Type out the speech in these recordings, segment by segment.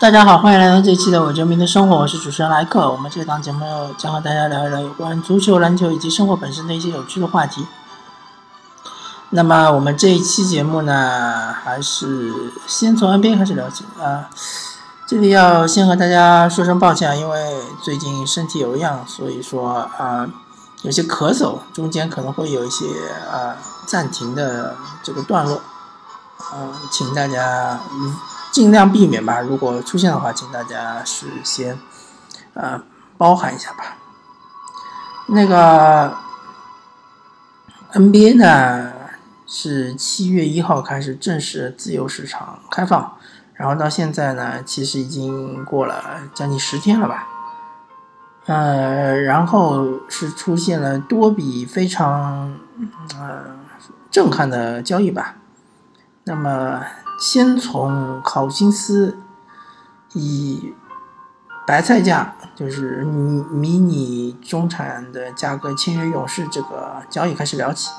大家好，欢迎来到这一期的《我球迷的生活》，我是主持人莱克。我们这档节目将和大家聊一聊有关足球、篮球以及生活本身的一些有趣的话题。那么我们这一期节目呢，还是先从 NBA 开始聊起啊。这里要先和大家说声抱歉，因为最近身体有恙，所以说啊有些咳嗽，中间可能会有一些啊暂停的这个段落，嗯，请大家尽量避免吧。如果出现的话，请大家是先呃包含一下吧。那个 NBA 呢？是七月一号开始正式自由市场开放，然后到现在呢，其实已经过了将近十天了吧。呃，然后是出现了多笔非常呃震撼的交易吧。那么，先从考辛斯以白菜价，就是迷你中产的价格签约勇士这个交易开始聊起。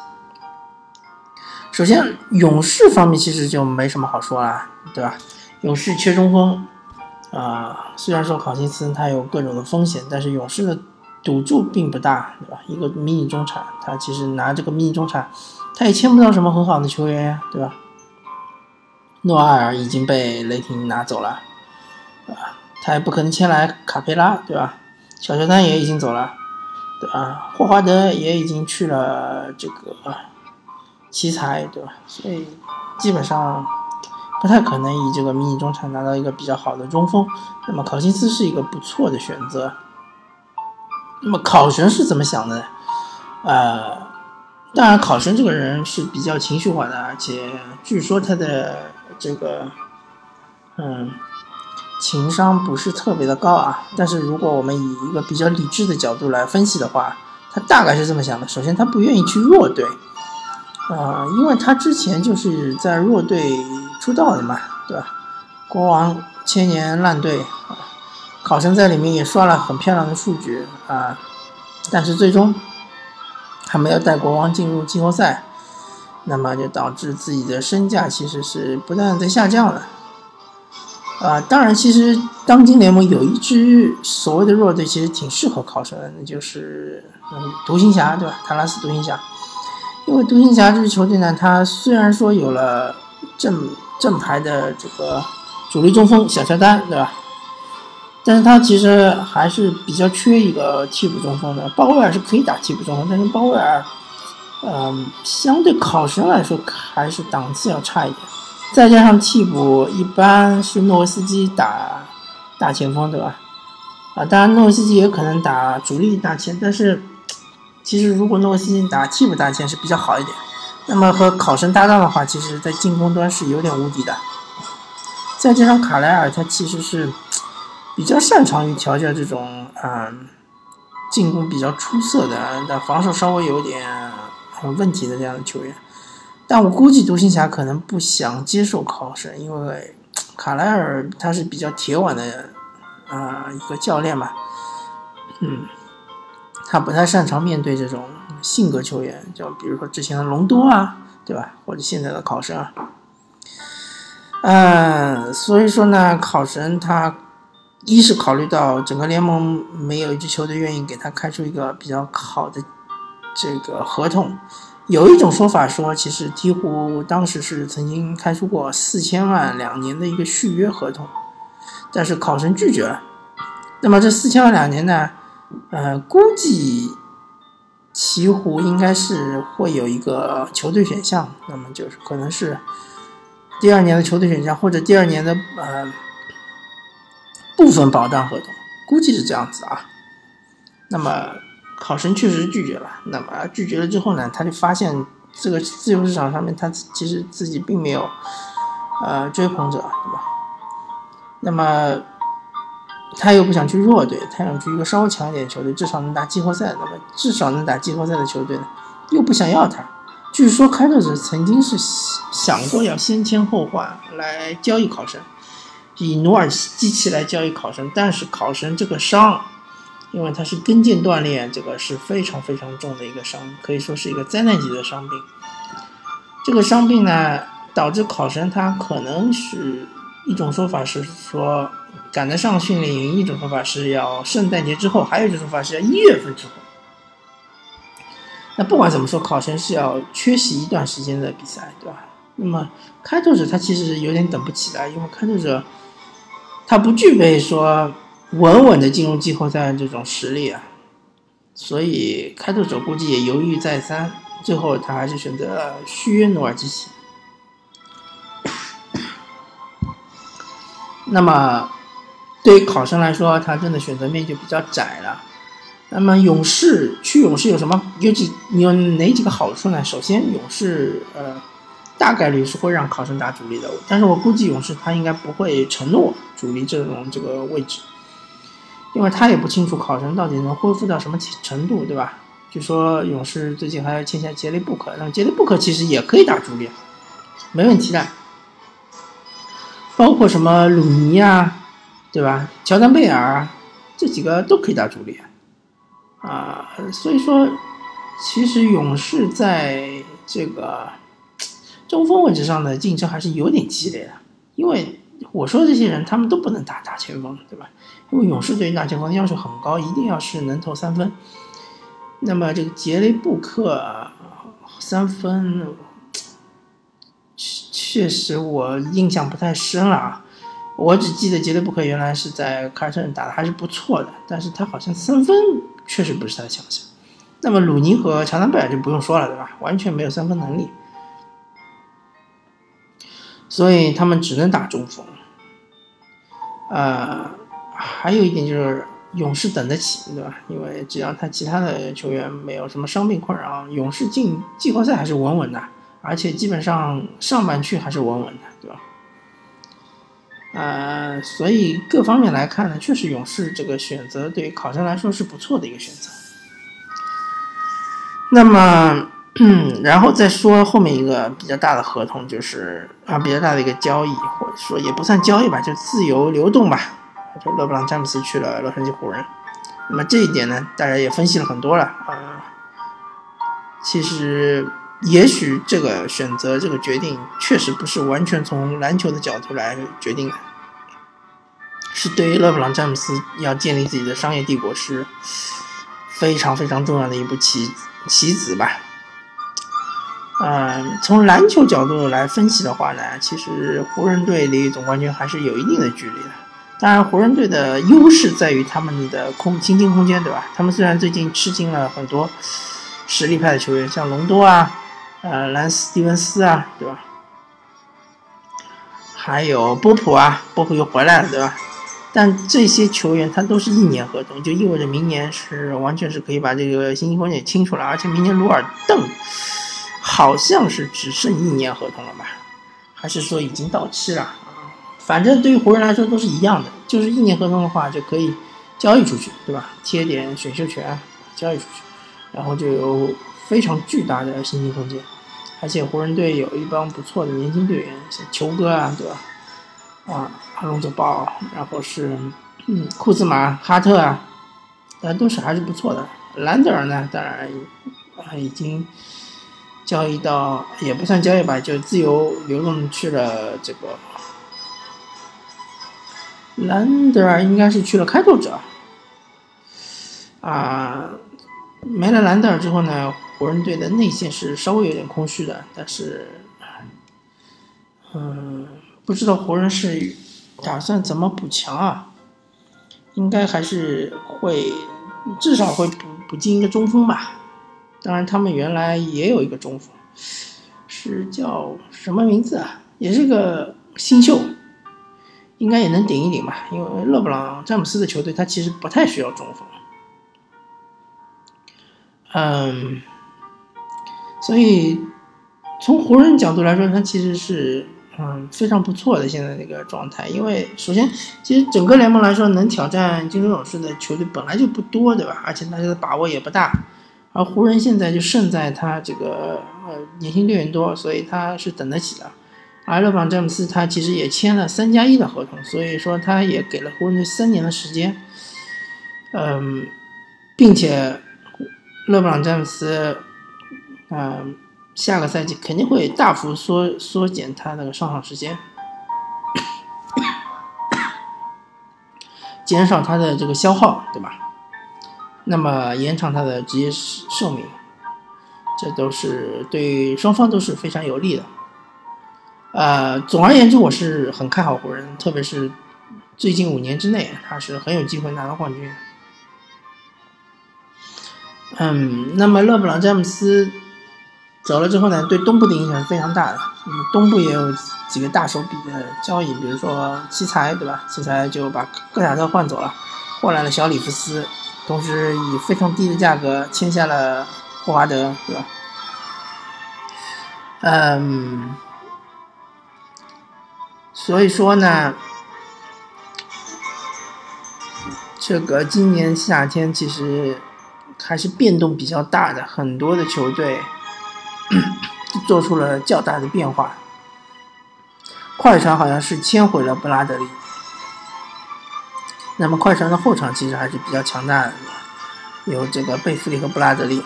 首先，勇士方面其实就没什么好说啦，对吧？勇士缺中锋，啊，虽然说考辛斯他有各种的风险，但是勇士的赌注并不大，对吧？一个迷你中产，他其实拿这个迷你中产，他也签不到什么很好的球员呀，对吧？诺埃尔已经被雷霆拿走了，啊，他也不可能签来卡佩拉，对吧？小乔丹也已经走了，对吧？霍华德也已经去了这个。奇才对吧？所以基本上不太可能以这个迷你中产拿到一个比较好的中锋。那么考辛斯是一个不错的选择。那么考神是怎么想的？呃，当然考神这个人是比较情绪化的，而且据说他的这个嗯情商不是特别的高啊。但是如果我们以一个比较理智的角度来分析的话，他大概是这么想的：首先，他不愿意去弱队。啊，因为他之前就是在弱队出道的嘛，对吧？国王千年烂队啊，考生在里面也刷了很漂亮的数据啊，但是最终还没有带国王进入季后赛，那么就导致自己的身价其实是不断在下降的。啊，当然，其实当今联盟有一支所谓的弱队，其实挺适合考生的，那就是嗯，独行侠，对吧？塔拉斯独行侠。因为独行侠这支球队呢，他虽然说有了正正牌的这个主力中锋小乔丹，对吧？但是他其实还是比较缺一个替补中锋的。鲍威尔是可以打替补中锋，但是鲍威尔，嗯，相对考神来说还是档次要差一点。再加上替补一般是诺维斯基打大前锋，对吧？啊，当然诺维斯基也可能打主力大前，但是。其实，如果诺维斯基打替补大前是比较好一点，那么和考生搭档的话，其实在进攻端是有点无敌的。再加上卡莱尔，他其实是比较擅长于调教这种嗯进攻比较出色的，但防守稍微有点问题的这样的球员。但我估计独行侠可能不想接受考生，因为卡莱尔他是比较铁腕的啊一个教练嘛，嗯。他不太擅长面对这种性格球员，就比如说之前的隆多啊，对吧？或者现在的考生，嗯，所以说呢，考神他一是考虑到整个联盟没有一支球队愿意给他开出一个比较好的这个合同，有一种说法说，其实鹈鹕当时是曾经开出过四千万两年的一个续约合同，但是考神拒绝了。那么这四千万两年呢？呃，估计鹈鹕应该是会有一个球队选项，那么就是可能是第二年的球队选项，或者第二年的呃部分保障合同，估计是这样子啊。那么考生确实拒绝了，那么拒绝了之后呢，他就发现这个自由市场上面他其实自己并没有呃追捧者，对吧？那么。他又不想去弱队，他想去一个稍微强一点的球队，至少能打季后赛。那么至少能打季后赛的球队呢，又不想要他。据说开拓者曾经是想过要先签后换来交易考生，以努尔基奇来交易考生，但是考生这个伤，因为他是跟腱断裂，这个是非常非常重的一个伤，可以说是一个灾难级的伤病。这个伤病呢，导致考生他可能是一种说法是说。赶得上训练营，一种说法是要圣诞节之后，还有一种说法是要一月份之后。那不管怎么说，考生是要缺席一段时间的比赛，对吧？那么开拓者他其实有点等不起了，因为开拓者他不具备说稳稳的进入季后赛这种实力啊，所以开拓者估计也犹豫再三，最后他还是选择续约努尔基奇。那么对于考生来说，他真的选择面就比较窄了。那么勇士去勇士有什么有几有哪几个好处呢？首先，勇士呃大概率是会让考生打主力的，但是我估计勇士他应该不会承诺主力这种这个位置，因为他也不清楚考生到底能恢复到什么程度，对吧？据说勇士最近还要签下杰雷布克，那杰雷布克其实也可以打主力，没问题的。包括什么鲁尼啊，对吧？乔丹贝尔这几个都可以打主力。啊，所以说，其实勇士在这个中锋位置上的竞争还是有点激烈的，因为我说的这些人他们都不能打打前锋，对吧？因为勇士对于大前锋要求很高，一定要是能投三分。那么这个杰雷布克三分，确实我印象不太深了啊。我只记得杰雷布克原来是在凯尔特人打的还是不错的，但是他好像三分。确实不是他的强项。那么鲁尼和乔丹贝尔就不用说了，对吧？完全没有三分能力，所以他们只能打中锋。呃，还有一点就是勇士等得起，对吧？因为只要他其他的球员没有什么伤病困扰，勇士进季后赛还是稳稳的，而且基本上上半区还是稳稳的，对吧？呃，所以各方面来看呢，确实勇士这个选择对于考生来说是不错的一个选择。那么，然后再说后面一个比较大的合同，就是啊比较大的一个交易，或者说也不算交易吧，就自由流动吧。就勒布朗詹姆斯去了洛杉矶湖人。那么这一点呢，大家也分析了很多了啊。其实。也许这个选择、这个决定确实不是完全从篮球的角度来决定的，是对于勒布朗·詹姆斯要建立自己的商业帝国是非常非常重要的一步棋棋子吧。嗯，从篮球角度来分析的话呢，其实湖人队离总冠军还是有一定的距离的。当然，湖人队的优势在于他们的空薪金空间，对吧？他们虽然最近吃进了很多实力派的球员，像隆多啊。呃，兰斯·蒂文斯啊，对吧？还有波普啊，波普又回来了，对吧？但这些球员他都是一年合同，就意味着明年是完全是可以把这个薪金空间清出来，而且明年鲁尔邓好像是只剩一年合同了吧？还是说已经到期了？反正对于湖人来说都是一样的，就是一年合同的话就可以交易出去，对吧？贴点选秀权交易出去，然后就有。非常巨大的薪金空间，而且湖人队有一帮不错的年轻队员，像球哥啊，对吧？啊，阿隆佐鲍，然后是嗯库兹马、哈特啊，呃，都是还是不错的。兰德尔呢，当然啊已经交易到也不算交易吧，就自由流动去了这个。兰德尔应该是去了开拓者啊，没了兰德尔之后呢？湖人队的内线是稍微有点空虚的，但是，嗯，不知道湖人是打算怎么补强啊？应该还是会，至少会补补进一个中锋吧。当然，他们原来也有一个中锋，是叫什么名字啊？也是个新秀，应该也能顶一顶吧。因为勒布朗詹姆斯的球队，他其实不太需要中锋。嗯。所以，从湖人角度来说，他其实是嗯非常不错的现在这个状态。因为首先，其实整个联盟来说，能挑战金州勇士的球队本来就不多，对吧？而且大家的把握也不大。而湖人现在就胜在他这个呃年轻队员多，所以他是等得起的。而勒布朗詹姆斯他其实也签了三加一的合同，所以说他也给了湖人队三年的时间。嗯，并且勒布朗詹姆斯。嗯，下个赛季肯定会大幅缩缩减他那个上场时间。减少他的这个消耗，对吧？那么延长他的职业寿命，这都是对双方都是非常有利的。呃，总而言之，我是很看好湖人，特别是最近五年之内，他是很有机会拿到冠军。嗯，那么勒布朗詹姆斯走了之后呢，对东部的影响是非常大的。那么东部也有几个大手笔的交易，比如说奇才，对吧？奇才就把戈塔特换走了，换来了小里弗斯，同时以非常低的价格签下了霍华德，对吧？嗯，所以说呢，这个今年夏天其实。还是变动比较大的，很多的球队 做出了较大的变化。快船好像是签回了布拉德利，那么快船的后场其实还是比较强大的，有这个贝弗利和布拉德利，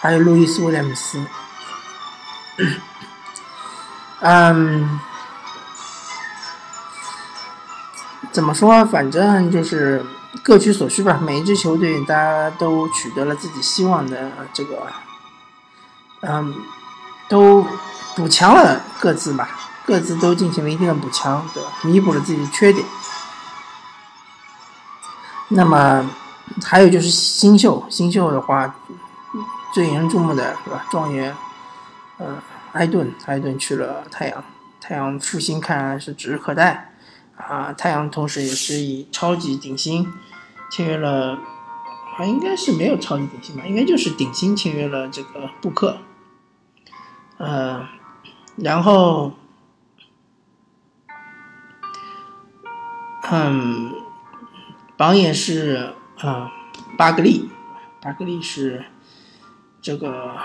还有路易斯威廉姆斯。嗯，怎么说？反正就是。各取所需吧，每一支球队大家都取得了自己希望的这个，嗯，都补强了各自吧，各自都进行了一定的补强，对吧？弥补了自己的缺点。那么还有就是新秀，新秀的话，最引人注目的，是吧？状元，呃，埃顿，埃顿去了太阳，太阳复兴看来是指日可待。啊，太阳同时也是以超级顶薪签约了，啊，应该是没有超级顶薪吧，应该就是顶薪签约了这个布克，呃，然后，嗯，榜眼是啊，巴格利，巴格利是这个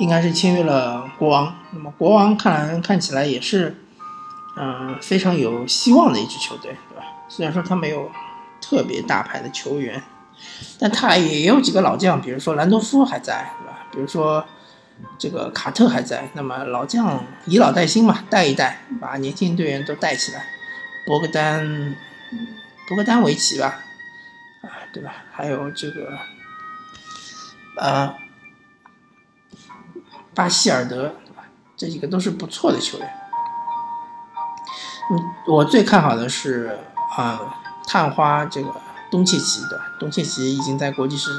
应该是签约了国王，那么国王看来看起来也是。嗯，非常有希望的一支球队，对吧？虽然说他没有特别大牌的球员，但他也有几个老将，比如说兰多夫还在，对吧？比如说这个卡特还在。那么老将以老带新嘛，带一带，把年轻队员都带起来。博格丹，博格丹维奇吧，啊，对吧？还有这个，呃，巴希尔德，对吧？这几个都是不错的球员。嗯，我最看好的是啊，探花这个东契奇对吧？东契奇已经在国际是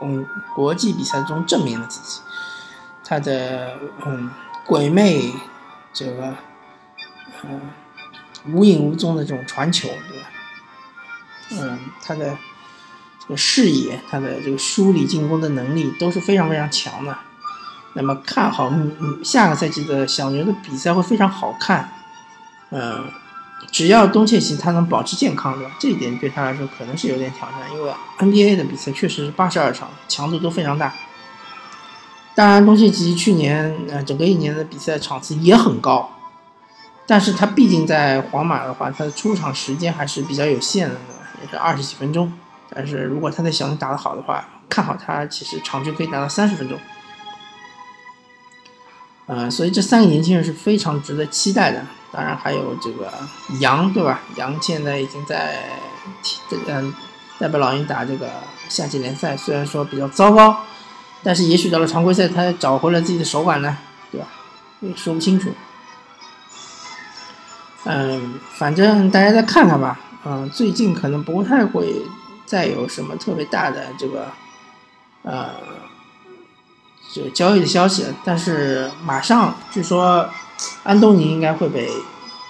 嗯国际比赛中证明了自己，他的嗯鬼魅这个嗯无影无踪的这种传球对吧？嗯，他的这个视野，他的这个梳理进攻的能力都是非常非常强的。那么看好嗯下个赛季的小牛的比赛会非常好看。嗯，只要东契奇他能保持健康，对吧？这一点对他来说可能是有点挑战，因为 NBA 的比赛确实是八十二场，强度都非常大。当然，东契奇去年呃整个一年的比赛场次也很高，但是他毕竟在皇马的话，他的出场时间还是比较有限的，也是二十几分钟。但是如果他在小牛打得好的话，看好他其实场均可以达到三十分钟。呃，所以这三个年轻人是非常值得期待的。当然还有这个杨，对吧？杨现在已经在嗯代表老鹰打这个夏季联赛，虽然说比较糟糕，但是也许到了常规赛他找回了自己的手感呢，对吧？也说不清楚。嗯，反正大家再看看吧。嗯，最近可能不太会再有什么特别大的这个呃。就交易的消息，但是马上据说安东尼应该会被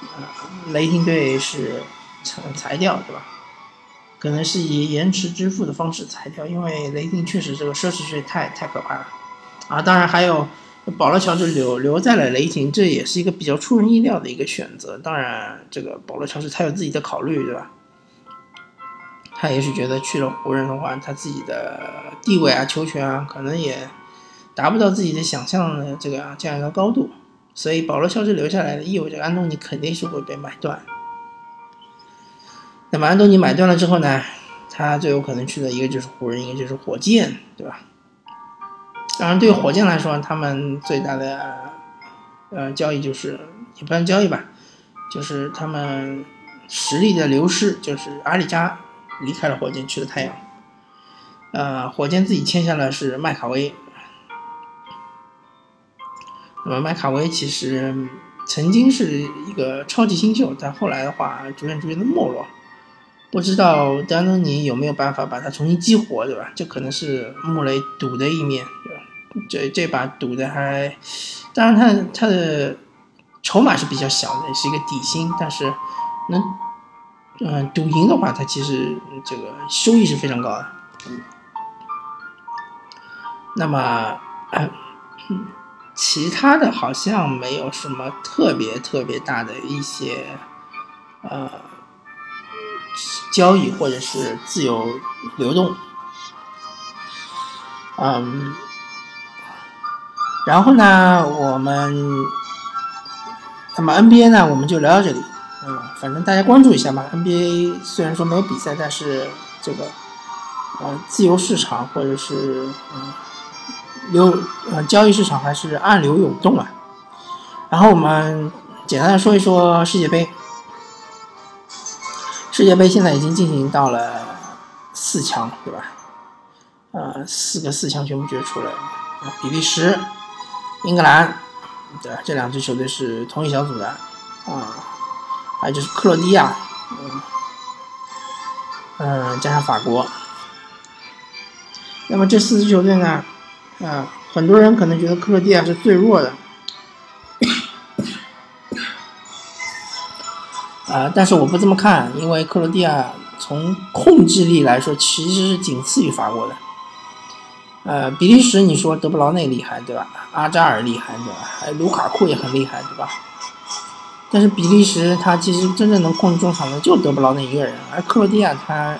呃雷霆队是裁裁掉，对吧？可能是以延迟支付的方式裁掉，因为雷霆确实这个奢侈税太太可怕了啊！当然还有保罗乔治留留在了雷霆，这也是一个比较出人意料的一个选择。当然，这个保罗乔治他有自己的考虑，对吧？他也许觉得去了湖人的话，他自己的地位啊、球权啊，可能也。达不到自己的想象的这个这样一个高度，所以保罗乔治留下来的意味着安东尼肯定是会被买断。那么安东尼买断了之后呢，他最有可能去的一个就是湖人，一个就是火箭，对吧？当然，对火箭来说，他们最大的呃交易就是也不算交易吧，就是他们实力的流失，就是阿里加离开了火箭去了太阳，呃，火箭自己签下了是麦卡威。那么麦卡威其实曾经是一个超级新秀，但后来的话逐渐逐渐的没落。不知道丹东尼有没有办法把他重新激活，对吧？这可能是穆雷赌的一面，对吧？这这把赌的还，当然他他的筹码是比较小的，是一个底薪，但是能嗯赌赢的话，他其实这个收益是非常高的。那么其他的好像没有什么特别特别大的一些呃。交易或者是自由流动，嗯，然后呢，我们那么 NBA 呢，我们就聊到这里，嗯，反正大家关注一下嘛。NBA 虽然说没有比赛，但是这个呃自由市场或者是嗯流呃交易市场还是暗流涌动啊。然后我们简单的说一说世界杯。世界杯现在已经进行到了四强，对吧？呃，四个四强全部决出来，比利时、英格兰，对这两支球队是同一小组的啊。还有就是克罗地亚，嗯，加上法国。那么这四支球队呢，啊，很多人可能觉得克罗地亚是最弱的。啊，但是我不这么看，因为克罗地亚从控制力来说，其实是仅次于法国的。呃，比利时你说德布劳内厉害对吧？阿扎尔厉害对吧？还有卢卡库也很厉害对吧？但是比利时他其实真正能控制中场的就德布劳内一个人，而克罗地亚他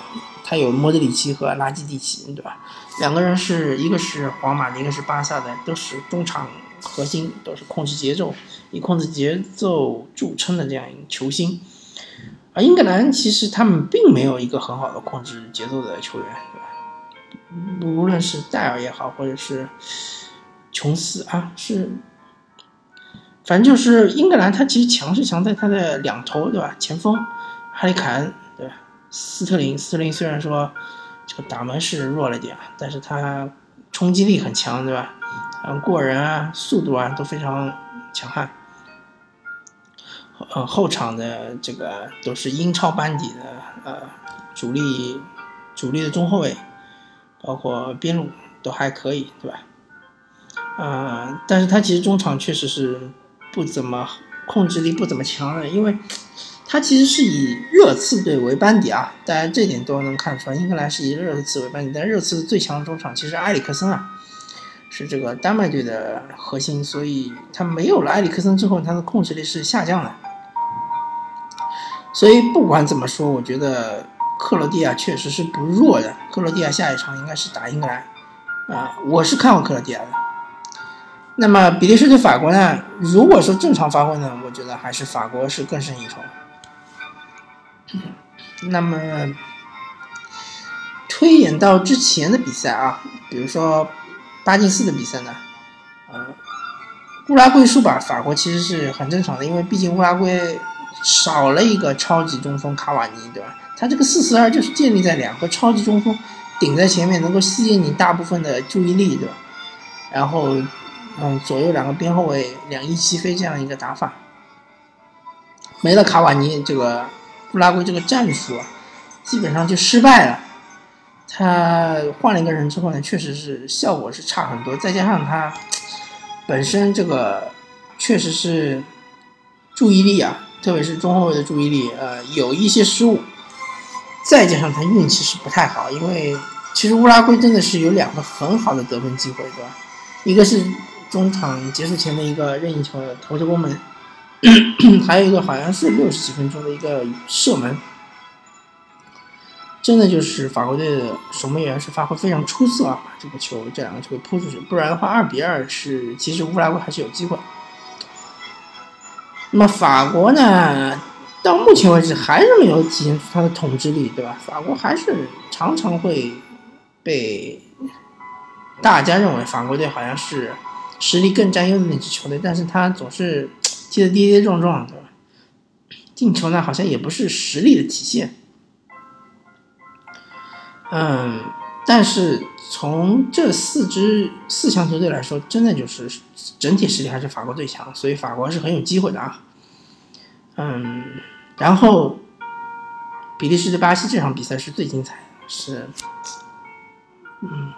他有莫德里奇和拉基蒂奇对吧？两个人是一个是皇马的，一个是巴萨的，都是中场核心，都是控制节奏、以控制节奏著称的这样一个球星。而英格兰其实他们并没有一个很好的控制节奏的球员，对吧？无论是戴尔也好，或者是琼斯啊，是，反正就是英格兰，他其实强是强在他的两头，对吧？前锋哈里凯恩，斯特林，斯特林虽然说这个打门是弱了点，但是他冲击力很强，对吧？嗯，过人啊，速度啊都非常强悍。呃，后场的这个都是英超班底的，呃，主力主力的中后卫，包括边路都还可以，对吧？啊，但是他其实中场确实是不怎么控制力不怎么强的，因为他其实是以热刺队为班底啊，大家这点都能看出来，英格兰是以热刺为班底，但热刺最强的中场其实埃里克森啊，是这个丹麦队的核心，所以他没有了埃里克森之后，他的控制力是下降的。所以不管怎么说，我觉得克罗地亚确实是不弱的。克罗地亚下一场应该是打英格兰，啊，我是看好克罗地亚的。那么比利时对法国呢？如果说正常发挥呢，我觉得还是法国是更胜一筹。那么推演到之前的比赛啊，比如说八进四的比赛呢，呃，乌拉圭输吧，法国其实是很正常的，因为毕竟乌拉圭。少了一个超级中锋卡瓦尼，对吧？他这个四四二就是建立在两个超级中锋顶在前面，能够吸引你大部分的注意力，对吧？然后，嗯，左右两个边后卫两翼齐飞这样一个打法，没了卡瓦尼，这个乌拉圭这个战术啊，基本上就失败了。他换了一个人之后呢，确实是效果是差很多，再加上他本身这个确实是注意力啊。特别是中后卫的注意力，呃，有一些失误，再加上他运气是不太好，因为其实乌拉圭真的是有两个很好的得分机会，对吧？一个是中场结束前的一个任意球投球攻门，还有一个好像是六十几分钟的一个射门，真的就是法国队的守门员是发挥非常出色啊，把这个球这两个球给扑出去，不然的话二比二是其实乌拉圭还是有机会。那么法国呢？到目前为止还是没有体现出他的统治力，对吧？法国还是常常会被大家认为法国队好像是实力更占优的那支球队，但是他总是踢得跌跌撞撞，的？进球呢，好像也不是实力的体现。嗯，但是从这四支四强球队来说，真的就是整体实力还是法国最强，所以法国是很有机会的啊。嗯，然后比利时对巴西这场比赛是最精彩，是嗯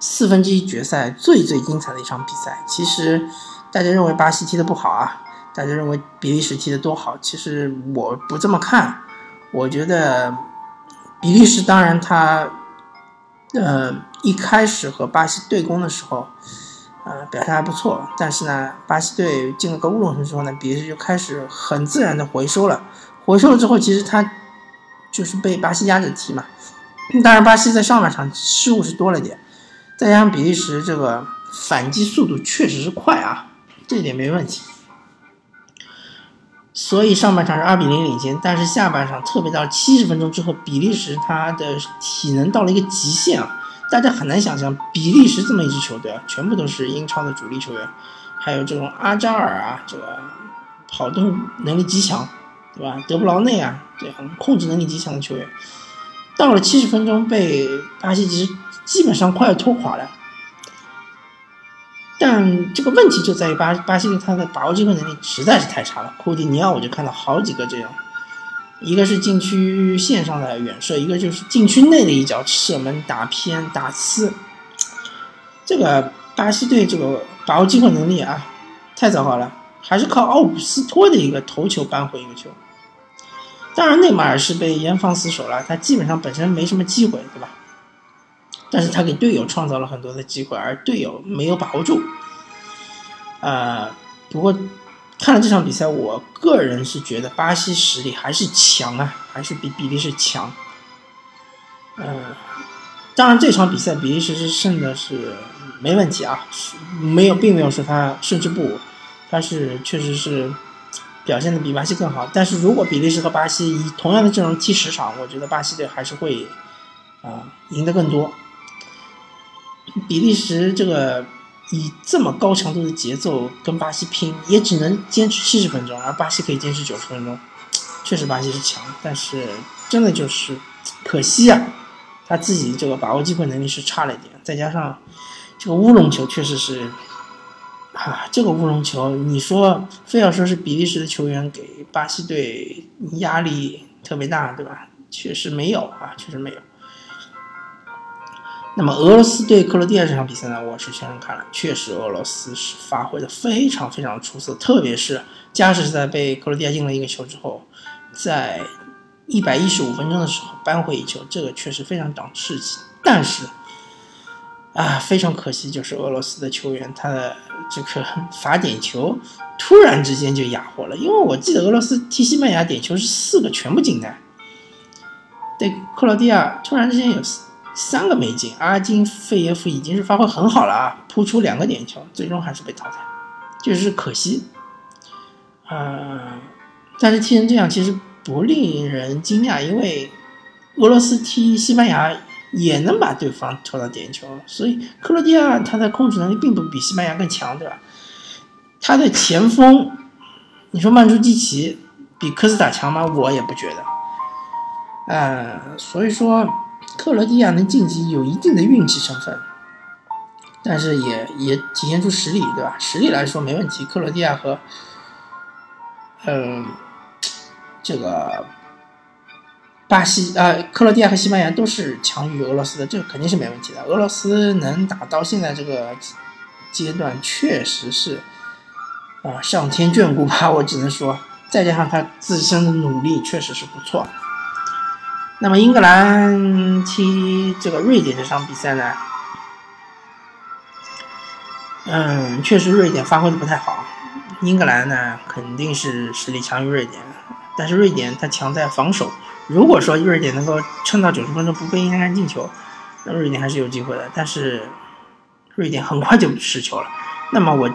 四分之一决赛最最精彩的一场比赛。其实大家认为巴西踢的不好啊，大家认为比利时踢的多好，其实我不这么看，我觉得。比利时当然，他呃一开始和巴西对攻的时候，呃表现还不错，但是呢，巴西队进了个乌龙球之后呢，比利时就开始很自然的回收了。回收了之后，其实他就是被巴西压着踢嘛。当然，巴西在上半场失误是多了点，再加上比利时这个反击速度确实是快啊，这一点没问题。所以上半场是二比零领先，但是下半场特别到七十分钟之后，比利时他的体能到了一个极限啊！大家很难想象，比利时这么一支球队啊，全部都是英超的主力球员，还有这种阿扎尔啊，这个跑动能力极强，对吧？德布劳内啊，这样控制能力极强的球员，到了七十分钟被巴西其实基本上快要拖垮了。但这个问题就在于巴巴西队他的把握机会能力实在是太差了。库蒂尼奥我就看到好几个这样，一个是禁区线上的远射，一个就是禁区内的一脚射门打偏打呲。这个巴西队这个把握机会能力啊，太糟糕了，还是靠奥古斯托的一个头球扳回一个球。当然内马尔是被严防死守了，他基本上本身没什么机会，对吧？但是他给队友创造了很多的机会，而队友没有把握住。呃，不过看了这场比赛，我个人是觉得巴西实力还是强啊，还是比比利时强。嗯，当然这场比赛比利时是胜的是没问题啊，没有并没有说他胜之不武，他是确实是表现的比巴西更好。但是如果比利时和巴西以同样的阵容踢十场，我觉得巴西队还是会啊赢得更多。比利时这个以这么高强度的节奏跟巴西拼，也只能坚持七十分钟，而巴西可以坚持九十分钟。确实巴西是强，但是真的就是可惜啊，他自己这个把握机会能力是差了一点，再加上这个乌龙球确实是啊，这个乌龙球你说非要说是比利时的球员给巴西队压力特别大，对吧？确实没有啊，确实没有。那么俄罗斯对克罗地亚这场比赛呢，我是全程看了，确实俄罗斯是发挥的非常非常出色，特别是加时赛被克罗地亚进了一个球之后，在一百一十五分钟的时候扳回一球，这个确实非常长士气。但是啊，非常可惜，就是俄罗斯的球员他的这个罚点球突然之间就哑火了，因为我记得俄罗斯踢西班牙点球是四个全部进的，对克罗地亚突然之间有。三个没进，阿金费耶夫已经是发挥很好了啊，扑出两个点球，最终还是被淘汰，就是可惜。呃，但是踢成这样其实不令人惊讶，因为俄罗斯踢西班牙也能把对方拖到点球，所以克罗地亚他的控制能力并不比西班牙更强，对吧？他的前锋，你说曼朱基奇比科斯塔强吗？我也不觉得。呃，所以说。克罗地亚能晋级有一定的运气成分，但是也也体现出实力，对吧？实力来说没问题。克罗地亚和，嗯，这个巴西啊，克罗地亚和西班牙都是强于俄罗斯的，这肯定是没问题的。俄罗斯能打到现在这个阶段，确实是啊，上天眷顾吧，我只能说，再加上他自身的努力，确实是不错。那么英格兰踢这个瑞典这场比赛呢，嗯，确实瑞典发挥的不太好。英格兰呢肯定是实力强于瑞典，但是瑞典它强在防守。如果说瑞典能够撑到九十分钟不被英格兰进球，那瑞典还是有机会的。但是瑞典很快就失球了。那么我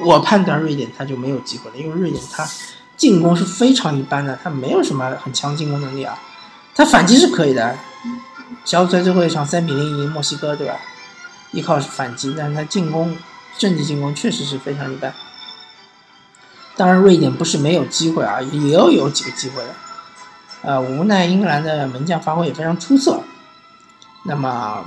我判断瑞典他就没有机会了，因为瑞典他进攻是非常一般的，他没有什么很强进攻能力啊。他反击是可以的，小组赛最后一场三比零赢墨西哥，对吧？依靠反击，但是他进攻，阵地进攻确实是非常一般。当然，瑞典不是没有机会啊，也有有几个机会的。呃，无奈英格兰的门将发挥也非常出色。那么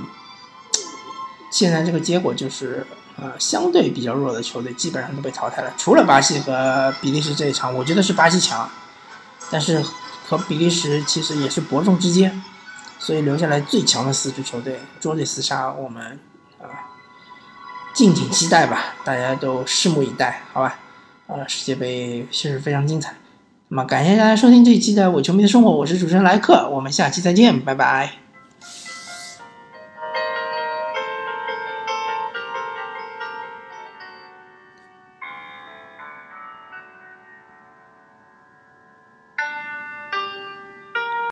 现在这个结果就是，呃，相对比较弱的球队基本上都被淘汰了，除了巴西和比利时这一场，我觉得是巴西强，但是和比利时其实也是伯仲之间，所以留下来最强的四支球队捉对厮杀，我们啊敬请期待吧，大家都拭目以待，好吧？呃，世界杯确实非常精彩。那么，感谢大家收听这一期的《伪球迷的生活》，我是主持人莱克，我们下期再见，拜拜。